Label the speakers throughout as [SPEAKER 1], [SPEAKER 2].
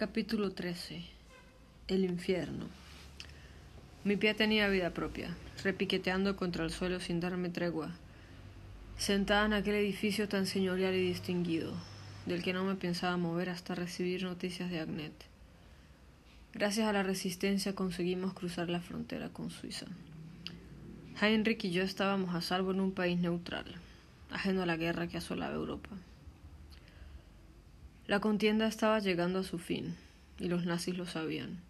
[SPEAKER 1] Capítulo 13 El infierno Mi pie tenía vida propia, repiqueteando contra el suelo sin darme tregua, sentada en aquel edificio tan señorial y distinguido, del que no me pensaba mover hasta recibir noticias de Agnet. Gracias a la resistencia conseguimos cruzar la frontera con Suiza. Heinrich y yo estábamos a salvo en un país neutral, ajeno a la guerra que asolaba Europa. La contienda estaba llegando a su fin, y los nazis lo sabían.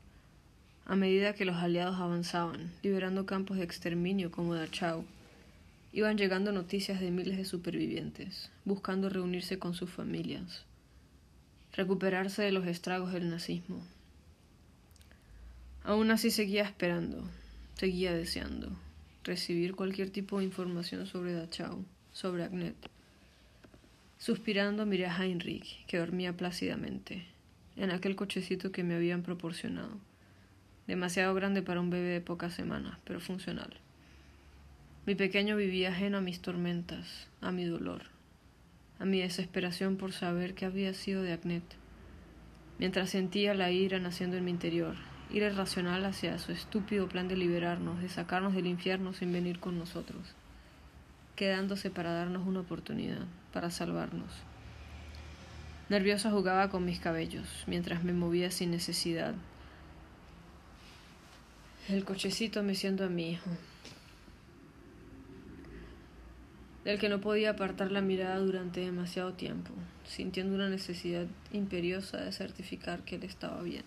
[SPEAKER 1] A medida que los aliados avanzaban, liberando campos de exterminio como Dachau, iban llegando noticias de miles de supervivientes, buscando reunirse con sus familias, recuperarse de los estragos del nazismo. Aún así seguía esperando, seguía deseando recibir cualquier tipo de información sobre Dachau, sobre Agnet Suspirando miré a Heinrich, que dormía plácidamente, en aquel cochecito que me habían proporcionado, demasiado grande para un bebé de pocas semanas, pero funcional. Mi pequeño vivía ajeno a mis tormentas, a mi dolor, a mi desesperación por saber qué había sido de Agnet, mientras sentía la ira naciendo en mi interior, ira irracional hacia su estúpido plan de liberarnos, de sacarnos del infierno sin venir con nosotros quedándose para darnos una oportunidad, para salvarnos. Nerviosa jugaba con mis cabellos, mientras me movía sin necesidad. El cochecito me siendo a mi hijo, del que no podía apartar la mirada durante demasiado tiempo, sintiendo una necesidad imperiosa de certificar que él estaba bien.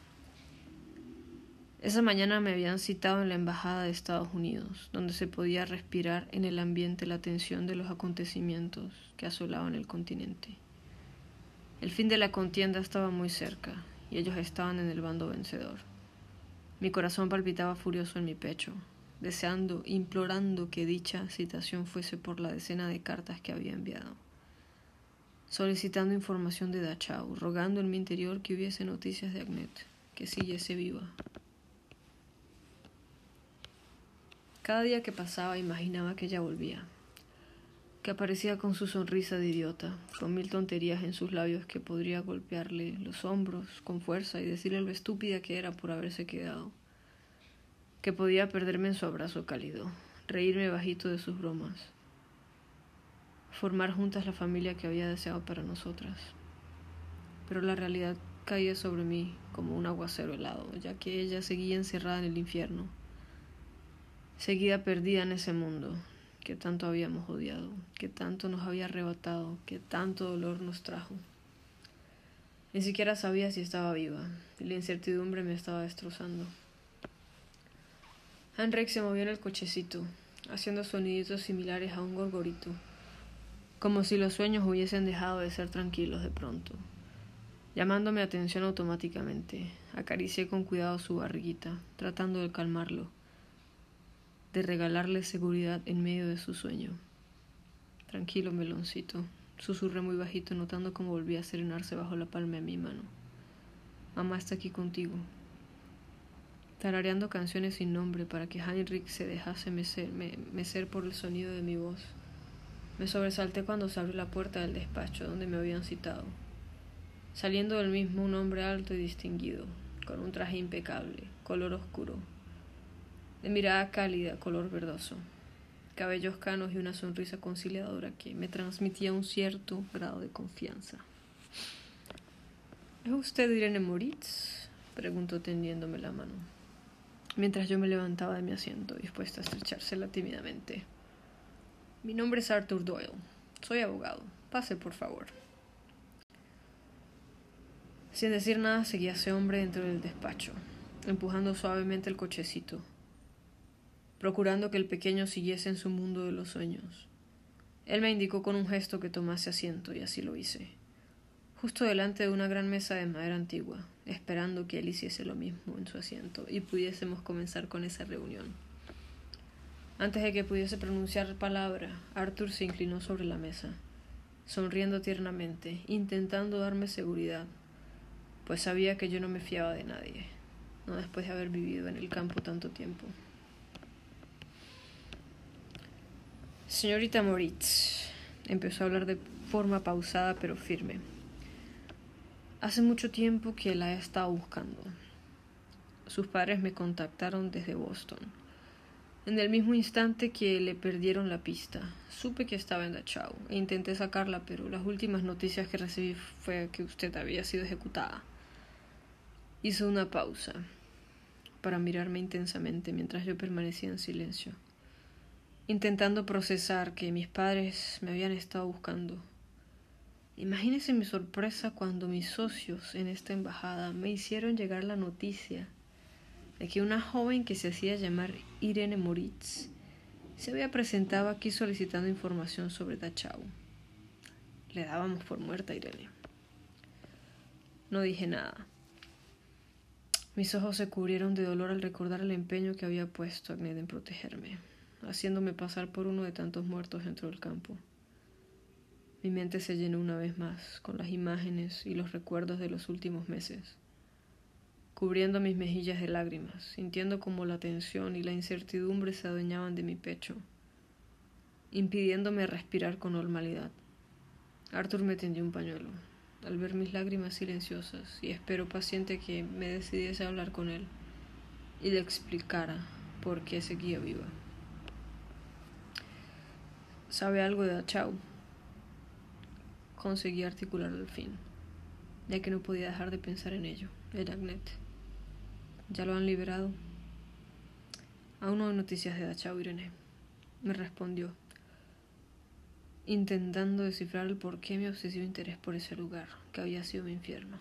[SPEAKER 1] Esa mañana me habían citado en la Embajada de Estados Unidos, donde se podía respirar en el ambiente la tensión de los acontecimientos que asolaban el continente. El fin de la contienda estaba muy cerca, y ellos estaban en el bando vencedor. Mi corazón palpitaba furioso en mi pecho, deseando, implorando que dicha citación fuese por la decena de cartas que había enviado, solicitando información de Dachau, rogando en mi interior que hubiese noticias de Agnet, que siguiese viva. Cada día que pasaba imaginaba que ella volvía, que aparecía con su sonrisa de idiota, con mil tonterías en sus labios que podría golpearle los hombros con fuerza y decirle lo estúpida que era por haberse quedado, que podía perderme en su abrazo cálido, reírme bajito de sus bromas, formar juntas la familia que había deseado para nosotras. Pero la realidad caía sobre mí como un aguacero helado, ya que ella seguía encerrada en el infierno seguida perdida en ese mundo que tanto habíamos odiado, que tanto nos había arrebatado, que tanto dolor nos trajo. Ni siquiera sabía si estaba viva, la incertidumbre me estaba destrozando. Henrik se movió en el cochecito, haciendo soniditos similares a un gorgorito, como si los sueños hubiesen dejado de ser tranquilos de pronto. Llamando mi atención automáticamente, acaricié con cuidado su barriguita, tratando de calmarlo de regalarle seguridad en medio de su sueño. Tranquilo, meloncito, susurré muy bajito, notando cómo volvía a serenarse bajo la palma de mi mano. Mamá está aquí contigo. Tarareando canciones sin nombre para que Heinrich se dejase mecer, mecer por el sonido de mi voz. Me sobresalté cuando se abrió la puerta del despacho donde me habían citado. Saliendo del mismo un hombre alto y distinguido, con un traje impecable, color oscuro, de mirada cálida, color verdoso, cabellos canos y una sonrisa conciliadora que me transmitía un cierto grado de confianza. ¿Es usted Irene Moritz? preguntó tendiéndome la mano, mientras yo me levantaba de mi asiento, dispuesta a estrechársela tímidamente. Mi nombre es Arthur Doyle. Soy abogado. Pase, por favor. Sin decir nada, seguía ese hombre dentro del despacho, empujando suavemente el cochecito procurando que el pequeño siguiese en su mundo de los sueños. Él me indicó con un gesto que tomase asiento y así lo hice, justo delante de una gran mesa de madera antigua, esperando que él hiciese lo mismo en su asiento y pudiésemos comenzar con esa reunión. Antes de que pudiese pronunciar palabra, Arthur se inclinó sobre la mesa, sonriendo tiernamente, intentando darme seguridad, pues sabía que yo no me fiaba de nadie, no después de haber vivido en el campo tanto tiempo. Señorita Moritz, empezó a hablar de forma pausada pero firme. Hace mucho tiempo que la he estado buscando. Sus padres me contactaron desde Boston. En el mismo instante que le perdieron la pista, supe que estaba en Dachau e intenté sacarla, pero las últimas noticias que recibí fue que usted había sido ejecutada. Hizo una pausa para mirarme intensamente mientras yo permanecía en silencio, intentando procesar que mis padres me habían estado buscando. Imagínese mi sorpresa cuando mis socios en esta embajada me hicieron llegar la noticia de que una joven que se hacía llamar Irene Moritz se había presentado aquí solicitando información sobre Dachau. Le dábamos por muerta a Irene. No dije nada. Mis ojos se cubrieron de dolor al recordar el empeño que había puesto Agned en protegerme, haciéndome pasar por uno de tantos muertos dentro del campo. Mi mente se llenó una vez más con las imágenes y los recuerdos de los últimos meses, cubriendo mis mejillas de lágrimas, sintiendo como la tensión y la incertidumbre se adueñaban de mi pecho, impidiéndome respirar con normalidad. Arthur me tendió un pañuelo, al ver mis lágrimas silenciosas y espero paciente que me decidiese a hablar con él y le explicara por qué seguía viva. ¿Sabe algo de Achau? Conseguí articular al fin, ya que no podía dejar de pensar en ello. Era Agnet. ¿Ya lo han liberado? Aún no hay noticias de Dachau, Irene. Me respondió intentando descifrar el por qué mi obsesivo interés por ese lugar, que había sido mi infierno.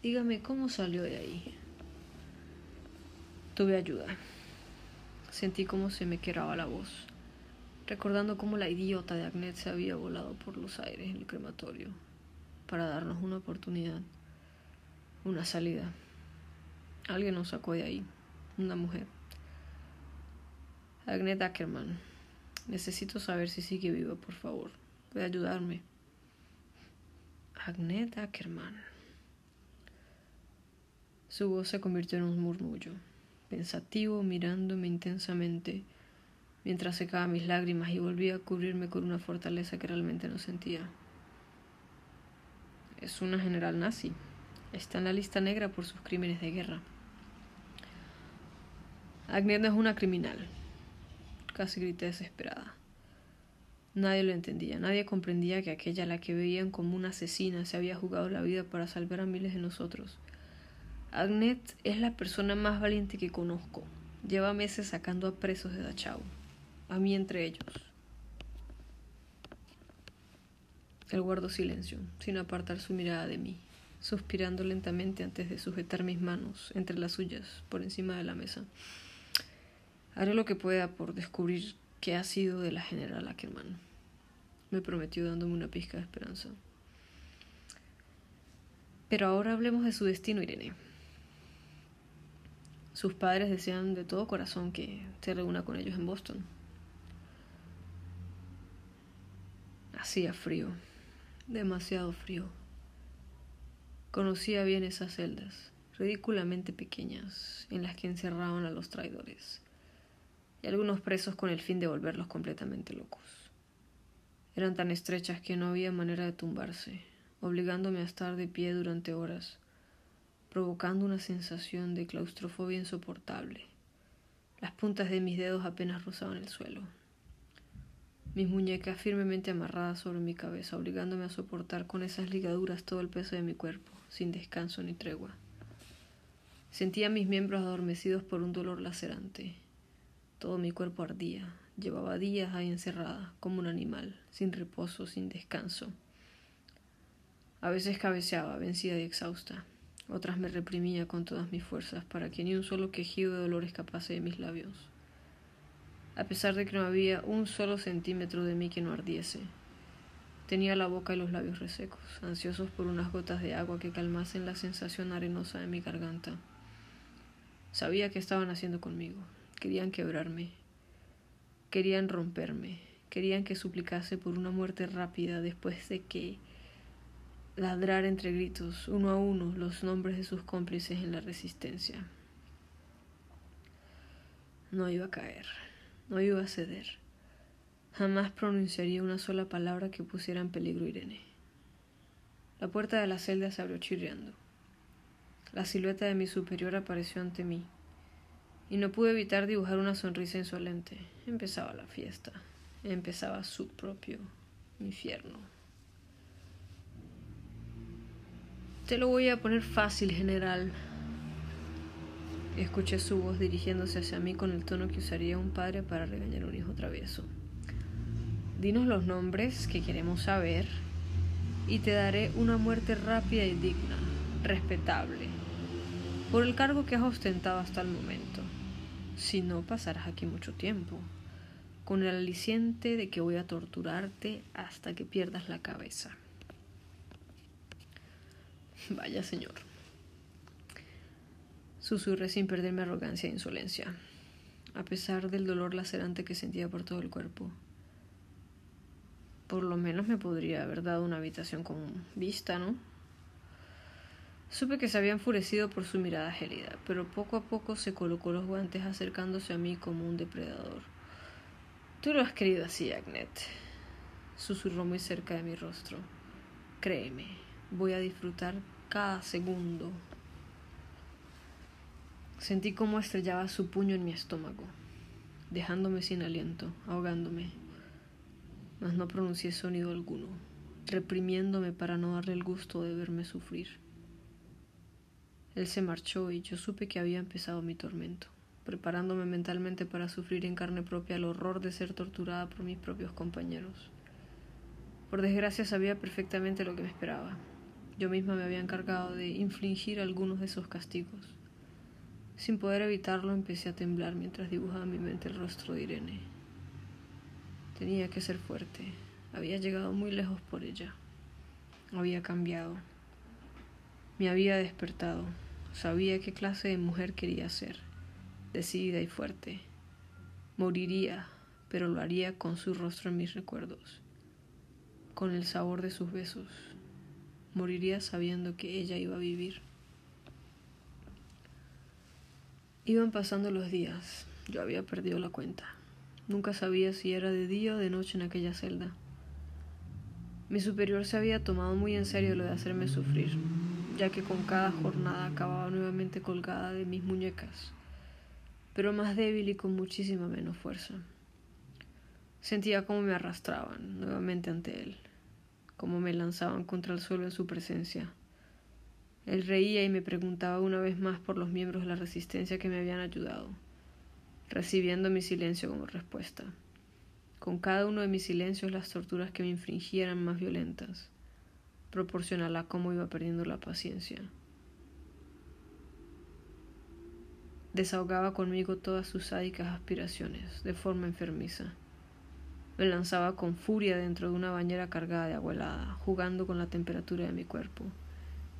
[SPEAKER 1] Dígame cómo salió de ahí. Tuve ayuda. Sentí cómo se me quebraba la voz, recordando cómo la idiota de Agnet se había volado por los aires en el crematorio para darnos una oportunidad, una salida. Alguien nos sacó de ahí, una mujer. Agnet Ackerman Necesito saber si sigue viva, por favor. Puede ayudarme. Agnet Ackerman. Su voz se convirtió en un murmullo, pensativo, mirándome intensamente, mientras secaba mis lágrimas y volvía a cubrirme con una fortaleza que realmente no sentía. Es una general nazi. Está en la lista negra por sus crímenes de guerra. Agnet no es una criminal, Casi grité desesperada. Nadie lo entendía, nadie comprendía que aquella la que veían como una asesina se había jugado la vida para salvar a miles de nosotros. Agnet es la persona más valiente que conozco. Lleva meses sacando a presos de Dachau, a mí entre ellos. Él guardó silencio, sin apartar su mirada de mí, suspirando lentamente antes de sujetar mis manos entre las suyas por encima de la mesa. Haré lo que pueda por descubrir qué ha sido de la general Ackerman. Me prometió dándome una pizca de esperanza. Pero ahora hablemos de su destino, Irene. Sus padres desean de todo corazón que se reúna con ellos en Boston. Hacía frío, demasiado frío. Conocía bien esas celdas, ridículamente pequeñas, en las que encerraban a los traidores y algunos presos con el fin de volverlos completamente locos. Eran tan estrechas que no había manera de tumbarse, obligándome a estar de pie durante horas, provocando una sensación de claustrofobia insoportable. Las puntas de mis dedos apenas rozaban el suelo. Mis muñecas firmemente amarradas sobre mi cabeza, obligándome a soportar con esas ligaduras todo el peso de mi cuerpo, sin descanso ni tregua. Sentía mis miembros adormecidos por un dolor lacerante, todo mi cuerpo ardía. Llevaba días ahí encerrada, como un animal, sin reposo, sin descanso. A veces cabeceaba, vencida y exhausta. Otras me reprimía con todas mis fuerzas para que ni un solo quejido de dolor escapase de mis labios. A pesar de que no había un solo centímetro de mí que no ardiese. Tenía la boca y los labios resecos, ansiosos por unas gotas de agua que calmasen la sensación arenosa de mi garganta. Sabía que estaban haciendo conmigo, Querían quebrarme, querían romperme, querían que suplicase por una muerte rápida después de que ladrar entre gritos, uno a uno, los nombres de sus cómplices en la resistencia. No iba a caer, no iba a ceder. Jamás pronunciaría una sola palabra que pusiera en peligro a Irene. La puerta de la celda se abrió chirriando. La silueta de mi superior apareció ante mí, y no pude evitar dibujar una sonrisa insolente. Empezaba la fiesta, empezaba su propio infierno. Te lo voy a poner fácil, general. Escuché su voz dirigiéndose hacia mí con el tono que usaría un padre para regañar a un hijo travieso. Dinos los nombres que queremos saber y te daré una muerte rápida y digna, respetable, por el cargo que has ostentado hasta el momento. Si no, pasarás aquí mucho tiempo, con el aliciente de que voy a torturarte hasta que pierdas la cabeza. Vaya señor. Susurré sin perder mi arrogancia e insolencia, a pesar del dolor lacerante que sentía por todo el cuerpo. Por lo menos me podría haber dado una habitación con vista, ¿no? Supe que se había enfurecido por su mirada gélida, pero poco a poco se colocó los guantes acercándose a mí como un depredador. Tú lo has querido así, Agnet, susurró muy cerca de mi rostro. Créeme, voy a disfrutar cada segundo. Sentí cómo estrellaba su puño en mi estómago, dejándome sin aliento, ahogándome. Mas no pronuncié sonido alguno, reprimiéndome para no darle el gusto de verme sufrir. Él se marchó y yo supe que había empezado mi tormento, preparándome mentalmente para sufrir en carne propia el horror de ser torturada por mis propios compañeros. Por desgracia sabía perfectamente lo que me esperaba, yo misma me había encargado de infligir algunos de esos castigos. Sin poder evitarlo, empecé a temblar mientras dibujaba en mi mente el rostro de Irene. Tenía que ser fuerte. Había llegado muy lejos por ella. Había cambiado. Me había despertado. Sabía qué clase de mujer quería ser. Decidida y fuerte. Moriría, pero lo haría con su rostro en mis recuerdos. Con el sabor de sus besos moriría sabiendo que ella iba a vivir. Iban pasando los días, yo había perdido la cuenta. Nunca sabía si era de día o de noche en aquella celda. Mi superior se había tomado muy en serio lo de hacerme sufrir, ya que con cada jornada acababa nuevamente colgada de mis muñecas, pero más débil y con muchísima menos fuerza. Sentía como me arrastraban nuevamente ante él como me lanzaban contra el suelo en su presencia. Él reía y me preguntaba una vez más por los miembros de la resistencia que me habían ayudado, recibiendo mi silencio como respuesta. Con cada uno de mis silencios las torturas que me infringía eran más violentas, proporcional a cómo iba perdiendo la paciencia. Desahogaba conmigo todas sus sádicas aspiraciones, de forma enfermiza. Me lanzaba con furia dentro de una bañera cargada de agua helada, jugando con la temperatura de mi cuerpo,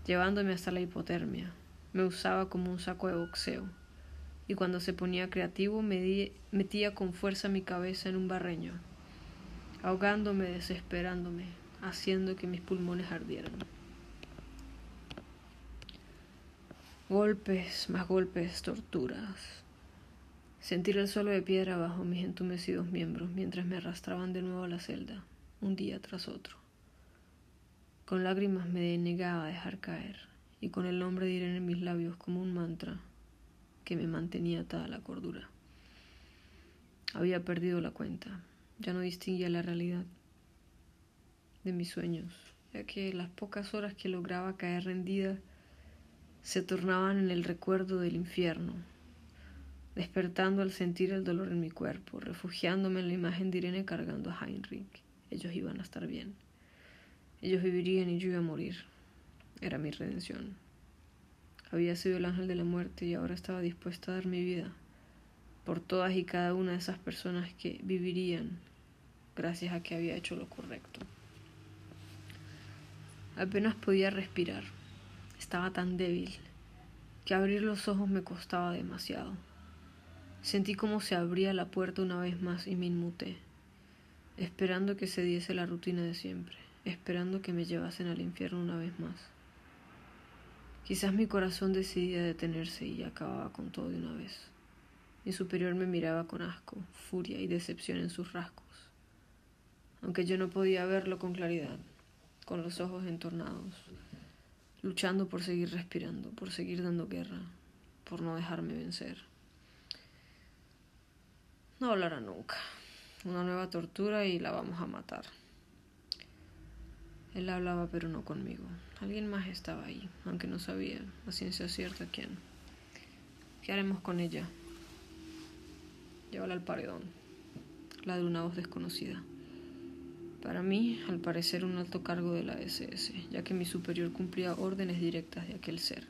[SPEAKER 1] llevándome hasta la hipotermia. Me usaba como un saco de boxeo, y cuando se ponía creativo me metía con fuerza mi cabeza en un barreño, ahogándome, desesperándome, haciendo que mis pulmones ardieran. Golpes, más golpes, torturas, Sentir el suelo de piedra bajo mis entumecidos miembros mientras me arrastraban de nuevo a la celda, un día tras otro. Con lágrimas me negaba a dejar caer, y con el nombre de Irene en mis labios como un mantra que me mantenía atada la cordura. Había perdido la cuenta, ya no distinguía la realidad de mis sueños, ya que las pocas horas que lograba caer rendida se tornaban en el recuerdo del infierno, despertando al sentir el dolor en mi cuerpo, refugiándome en la imagen de Irene cargando a Heinrich. Ellos iban a estar bien. Ellos vivirían y yo iba a morir. Era mi redención. Había sido el ángel de la muerte y ahora estaba dispuesta a dar mi vida por todas y cada una de esas personas que vivirían gracias a que había hecho lo correcto. Apenas podía respirar. Estaba tan débil que abrir los ojos me costaba demasiado. Sentí como se abría la puerta una vez más y me inmuté, esperando que se diese la rutina de siempre, esperando que me llevasen al infierno una vez más. Quizás mi corazón decidía detenerse y acababa con todo de una vez. Mi superior me miraba con asco, furia y decepción en sus rasgos, aunque yo no podía verlo con claridad. con los ojos entornados, luchando por seguir respirando, por seguir dando guerra, por no dejarme vencer. No hablará nunca. Una nueva tortura y la vamos a matar. Él hablaba pero no conmigo. Alguien más estaba ahí, aunque no sabía a ciencia cierta quién. ¿Qué haremos con ella? Llévala al paredón. La de una voz desconocida. Para mí, al parecer, un alto cargo de la SS, ya que mi superior cumplía órdenes directas de aquel ser.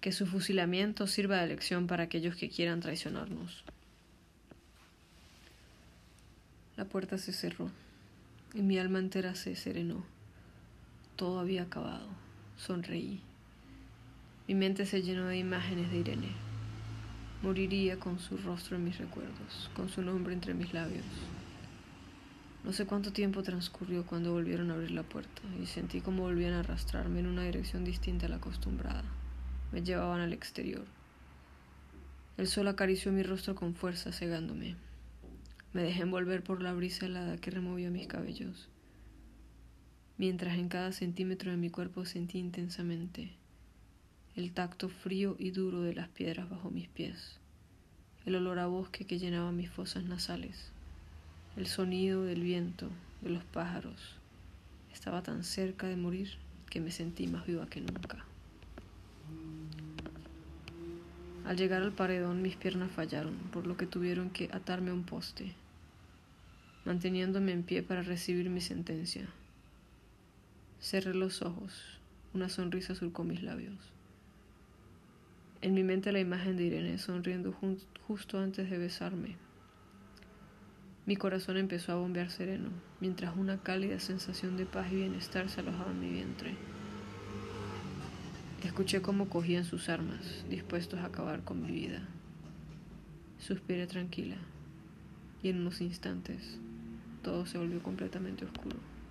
[SPEAKER 1] Que su fusilamiento sirva de lección para aquellos que quieran traicionarnos. La puerta se cerró y mi alma entera se serenó. Todo había acabado. Sonreí. Mi mente se llenó de imágenes de Irene. Moriría con su rostro en mis recuerdos, con su nombre entre mis labios. No sé cuánto tiempo transcurrió cuando volvieron a abrir la puerta y sentí como volvían a arrastrarme en una dirección distinta a la acostumbrada. Me llevaban al exterior. El sol acarició mi rostro con fuerza, cegándome. Me dejé envolver por la brisa helada que removió mis cabellos, mientras en cada centímetro de mi cuerpo sentí intensamente el tacto frío y duro de las piedras bajo mis pies, el olor a bosque que llenaba mis fosas nasales el sonido del viento, de los pájaros. Estaba tan cerca de morir que me sentí más viva que nunca. Al llegar al paredón mis piernas fallaron, por lo que tuvieron que atarme a un poste, manteniéndome en pie para recibir mi sentencia. Cerré los ojos, una sonrisa surcó mis labios. En mi mente la imagen de Irene sonriendo justo antes de besarme mi corazón empezó a bombear sereno, mientras una cálida sensación de paz y bienestar se alojaba en mi vientre. Escuché cómo cogían sus armas, dispuestos a acabar con mi vida. Suspiré tranquila, y en unos instantes todo se volvió completamente oscuro.